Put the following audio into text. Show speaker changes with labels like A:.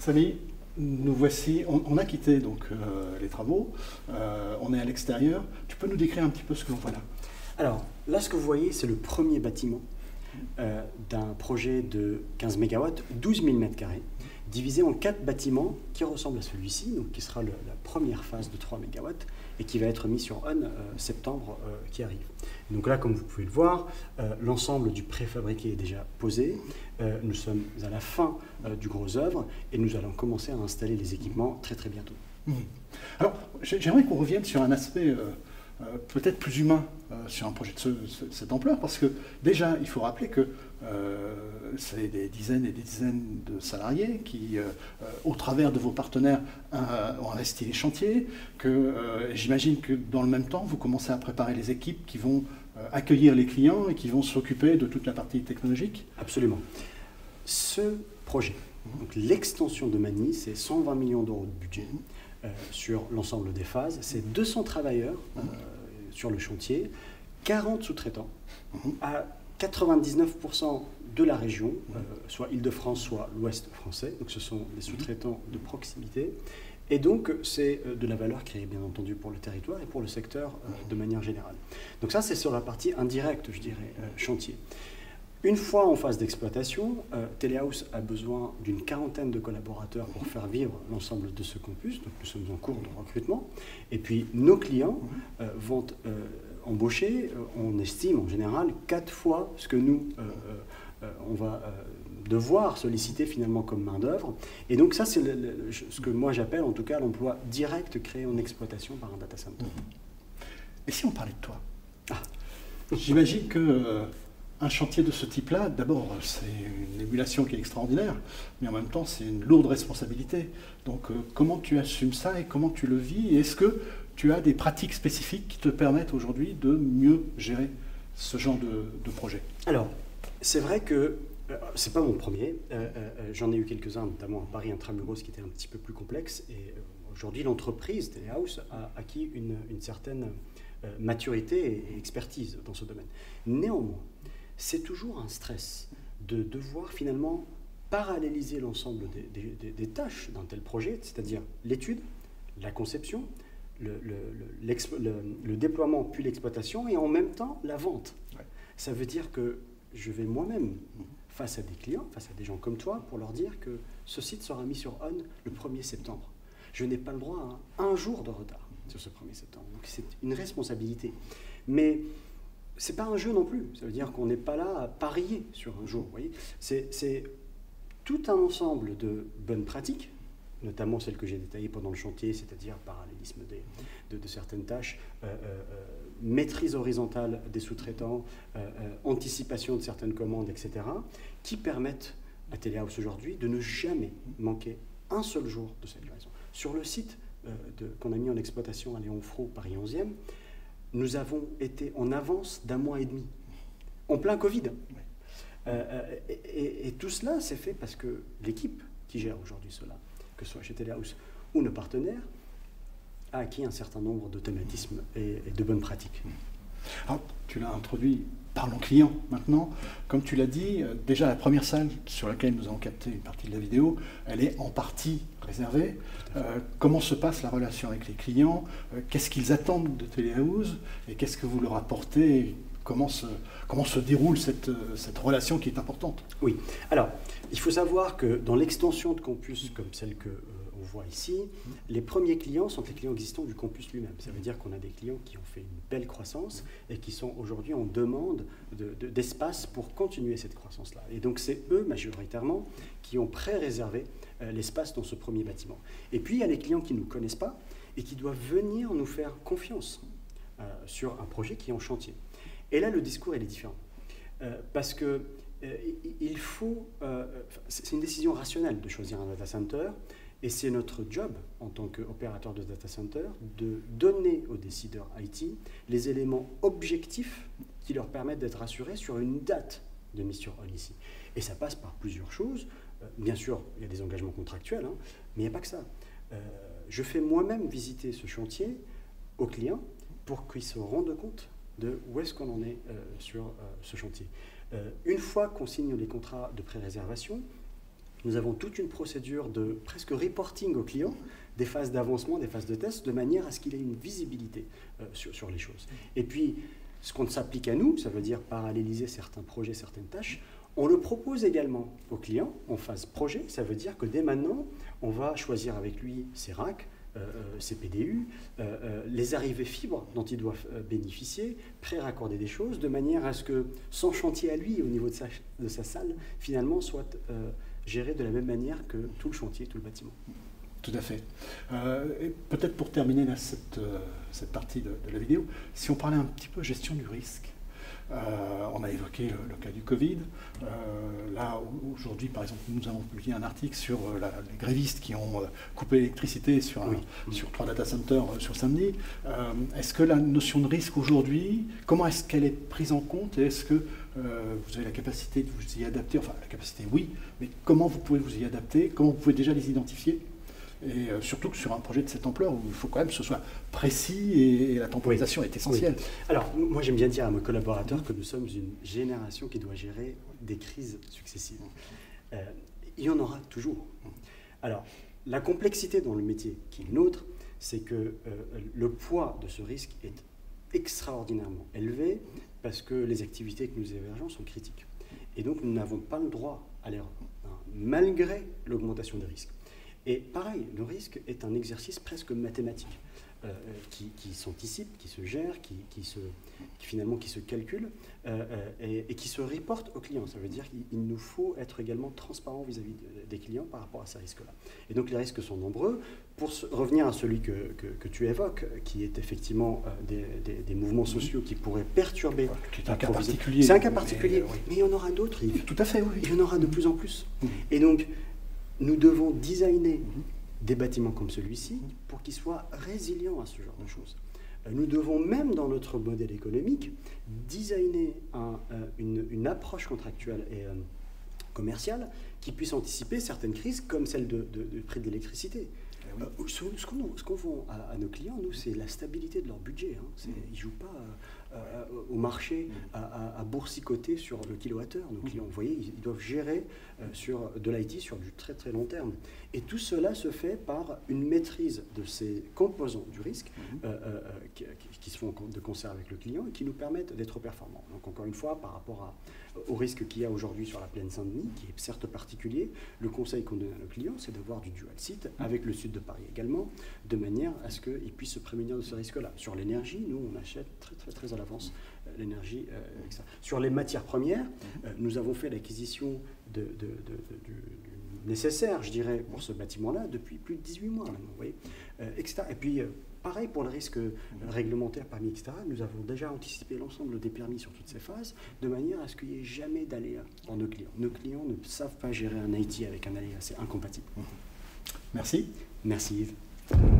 A: Samy, nous voici, on, a quitté donc euh, les travaux, euh, on est à l'extérieur. Tu peux nous décrire un petit peu ce que l'on voit là?
B: Alors, là, ce que vous voyez, c'est le premier bâtiment euh, d'un projet de 15 MW, 12 000 m2, divisé en quatre bâtiments qui ressemblent à celui-ci, donc qui sera la première phase de 3 MW et qui va être mis sur ON septembre qui arrive. Donc là, comme vous pouvez le voir, l'ensemble du préfabriqué est déjà posé. nous sommes à la fin du gros œuvre et nous allons commencer à installer les équipements très très bientôt.
A: Mmh. Alors, j'aimerais qu'on revienne sur un aspect euh, peut-être plus humain euh, sur un projet de, cette ampleur, parce que déjà, il faut rappeler que euh, c'est des dizaines et des dizaines de salariés qui, au travers de vos partenaires, ont investi les chantiers, que j'imagine que dans le même temps, vous commencez à préparer les équipes qui vont accueillir les clients et qui vont s'occuper de toute la partie technologique
B: Absolument. Ce projet, l'extension de Mani, c'est 120 millions d'euros de budget. Sur l'ensemble des phases. C'est 200 travailleurs sur le chantier, 40 sous-traitants mhm. à 99% de la région, euh, soit Île-de-France, soit l'Ouest français. Donc ce sont des mhm. sous-traitants de proximité. Et donc c'est euh, de la valeur créée bien entendu pour le territoire et pour le secteur euh, de manière générale. Donc ça c'est sur la partie indirecte, je dirais, chantier. Une fois en phase d'exploitation, euh, Telehouse a besoin d'une quarantaine de collaborateurs pour faire vivre l'ensemble de ce campus. Donc nous sommes en cours de recrutement. Et puis nos clients euh, vont euh, embaucher, on estime en général, quatre fois ce que nous, on va devoir solliciter finalement comme main-d'œuvre. Et donc ça, c'est ce que moi j'appelle en tout cas l'emploi direct créé en exploitation par un data center.
A: Et si on parlait de toi? Ah. J'imagine que un chantier de ce type-là, d'abord, c'est une émulation qui est extraordinaire, mais en même temps, c'est une lourde responsabilité. Donc, euh, comment tu assumes ça et comment tu le vis? Est-ce que tu as des pratiques spécifiques qui te permettent aujourd'hui de mieux gérer ce genre de, projet?
B: Alors, c'est vrai que ce euh, c'est pas mon premier. Euh, j'en ai eu quelques-uns, notamment à Paris Intramuros, qui était un petit peu plus complexe. Et aujourd'hui, l'entreprise Telehouse a acquis une certaine maturité et expertise dans ce domaine. Néanmoins, c'est toujours un stress de devoir finalement paralléliser l'ensemble des, tâches d'un tel projet, c'est-à-dire l'étude, la conception, le, déploiement puis l'exploitation et en même temps la vente. Ça veut dire que je vais moi-même face à des clients, face à des gens comme toi, pour leur dire que ce site sera mis sur ON le 1er septembre. Je n'ai pas le droit à un jour de retard sur ce 1er septembre. Donc c'est une responsabilité. Mais c'est pas un jeu non plus. Ça veut dire qu'on n'est pas là à parier sur un jour. C'est tout un ensemble de bonnes pratiques, notamment celles que j'ai détaillées pendant le chantier, c'est-à-dire parallélisme de, certaines tâches, euh, euh, euh, maîtrise horizontale des sous-traitants, anticipation de certaines commandes, etc., qui permettent à Telehouse aujourd'hui de ne jamais manquer un seul jour de cette livraison. Sur le site qu'on a mis en exploitation à Léon Paris 11e, nous avons été en avance d'un mois et demi, en plein Covid. Euh, euh, et, tout cela s'est fait parce que l'équipe qui gère aujourd'hui cela, que ce soit chez Telehouse ou nos partenaires, a acquis un certain nombre d'automatismes et, et de bonnes pratiques.
A: Alors, tu l'as introduit Parlons client maintenant. Comme tu l'as dit, euh, déjà la première salle sur laquelle nous avons capté une partie de la vidéo, elle est en partie réservée. Euh, comment se passe la relation avec les clients? Euh, Qu'est-ce qu'ils attendent de Telehouse? Et qu'est-ce que vous leur apportez? Comment se, comment se déroule cette, cette relation qui est importante?
B: Oui. Alors, il faut savoir que dans l'extension de campus comme celle que voit ici, les premiers clients sont les clients existants du campus lui-même. Ça veut dire qu'on a des clients qui ont fait une belle croissance et qui sont aujourd'hui en demande d'espace pour continuer cette croissance-là. Et donc c'est eux majoritairement qui ont pré-réservé euh, l'espace dans ce premier bâtiment. Et puis il y a les clients qui ne nous connaissent pas et qui doivent venir nous faire confiance euh, sur un projet qui est en chantier. Et là le discours est différent. Euh, parce que il faut, c'est une décision rationnelle de choisir un data center. Et c'est notre job en tant qu'opérateur de data center de donner aux décideurs IT les éléments objectifs qui leur permettent d'être assurés sur une date de mission on ici. Et ça passe par plusieurs choses. Euh, bien sûr, il y a des engagements contractuels, hein, mais il n'y a pas que ça. Euh, je fais moi-même visiter ce chantier aux clients pour qu'ils se rendent compte de où est-ce qu'on en est euh, sur ce chantier. une fois qu'on signe les contrats de pré-réservation, nous avons toute une procédure de presque reporting au client des phases d'avancement, des phases de test, de manière à ce qu'il ait une visibilité euh, sur, sur, les choses. Et puis, ce qu'on s'applique à nous, ça veut dire paralléliser certains projets, certaines tâches, on le propose également au client en phase projet. Ça veut dire que dès maintenant, on va choisir avec lui ses racks, euh, euh, ses PDU, les arrivées fibres dont il doit bénéficier, pré-raccorder des choses, de manière à ce que son chantier à lui, au niveau de sa, de sa salle, finalement, soit géré de la même manière que tout le chantier, tout le bâtiment.
A: Tout à fait. Euh, et peut-être pour terminer cette, euh, cette, partie de, la vidéo, si on parlait un petit peu gestion du risque. Euh, on a évoqué le, cas du Covid. là, aujourd'hui, par exemple, nous avons publié un article sur les grévistes qui ont coupé l'électricité sur, sur trois data centers sur Saint-Denis. est-ce que la notion de risque aujourd'hui, comment est-ce qu'elle est prise en compte et est-ce que vous avez la capacité de vous y adapter Enfin, la capacité, oui, mais comment vous pouvez vous y adapter Comment vous pouvez déjà les identifier et euh, surtout que sur un projet de cette ampleur où il faut quand même que ce soit précis et, la temporisation est essentielle.
B: Alors, moi j'aime bien dire à mes collaborateurs que nous sommes une génération qui doit gérer des crises successives. Euh, il y en aura toujours. Alors, la complexité dans le métier qui est le nôtre, c'est que euh, le poids de ce risque est extraordinairement élevé parce que les activités que nous hébergeons sont critiques. Et donc, nous n'avons pas le droit à l'erreur, hein, malgré l'augmentation des risques. Et pareil, le risque est un exercice presque mathématique. Euh, euh, qui, s'anticipe, qui se gère, qui, se, finalement qui se calcule euh, et, qui se reporte aux clients. Ça veut dire qu'il nous faut être également transparent vis-à-vis des clients par rapport à ces risques-là. Et donc les risques sont nombreux. Pour revenir à celui que, que, tu évoques, qui est effectivement des, des, mouvements sociaux qui pourraient perturber.
A: C'est un cas particulier.
B: C'est un cas particulier, mais, il y en aura d'autres,
A: Tout à fait, oui.
B: Il y en aura de plus en plus. Et donc, nous devons designer des bâtiments comme celui-ci pour qu'ils soient résilients à ce genre de choses. Euh, nous devons même dans notre modèle économique designer euh, une, approche contractuelle et euh, commerciale qui puisse anticiper certaines crises comme celle du prix de l'électricité. Eh ce qu'on vend à, nos clients, nous, c'est la stabilité de leur budget. Hein. Ils ne jouent pas euh, au marché à, boursicoter sur le kilowattheure. Nos clients, vous voyez, ils, doivent gérer euh, sur de l'IT sur du très très long terme. Et tout cela se fait par une maîtrise de ces composants du risque mhm. euh, qui, se font de concert avec le client et qui nous permettent d'être performants. Donc encore une fois, par rapport à, au risque qu'il y a aujourd'hui sur la plaine Saint-Denis, qui est certes particulier, le conseil qu'on donne à nos clients, c'est d'avoir du dual site avec le sud de Paris également, de manière à ce qu'ils puissent se prémunir de ce risque-là. Sur l'énergie, nous, on achète très très très à l'avance euh, l'énergie euh, avec ça. Sur les matières premières, euh, nous avons fait l'acquisition de, du, nécessaire, je dirais, pour ce bâtiment-là depuis plus de 18 mois maintenant, vous voyez, etc. Et puis, Pareil pour le risque réglementaire, permis, etc. Nous avons déjà anticipé l'ensemble des permis sur toutes ces phases, de manière à ce qu'il n'y ait jamais d'aléa pour nos clients. Nos clients ne savent pas gérer un IT avec un aléa, c'est incompatible.
A: Merci.
B: Merci Yves.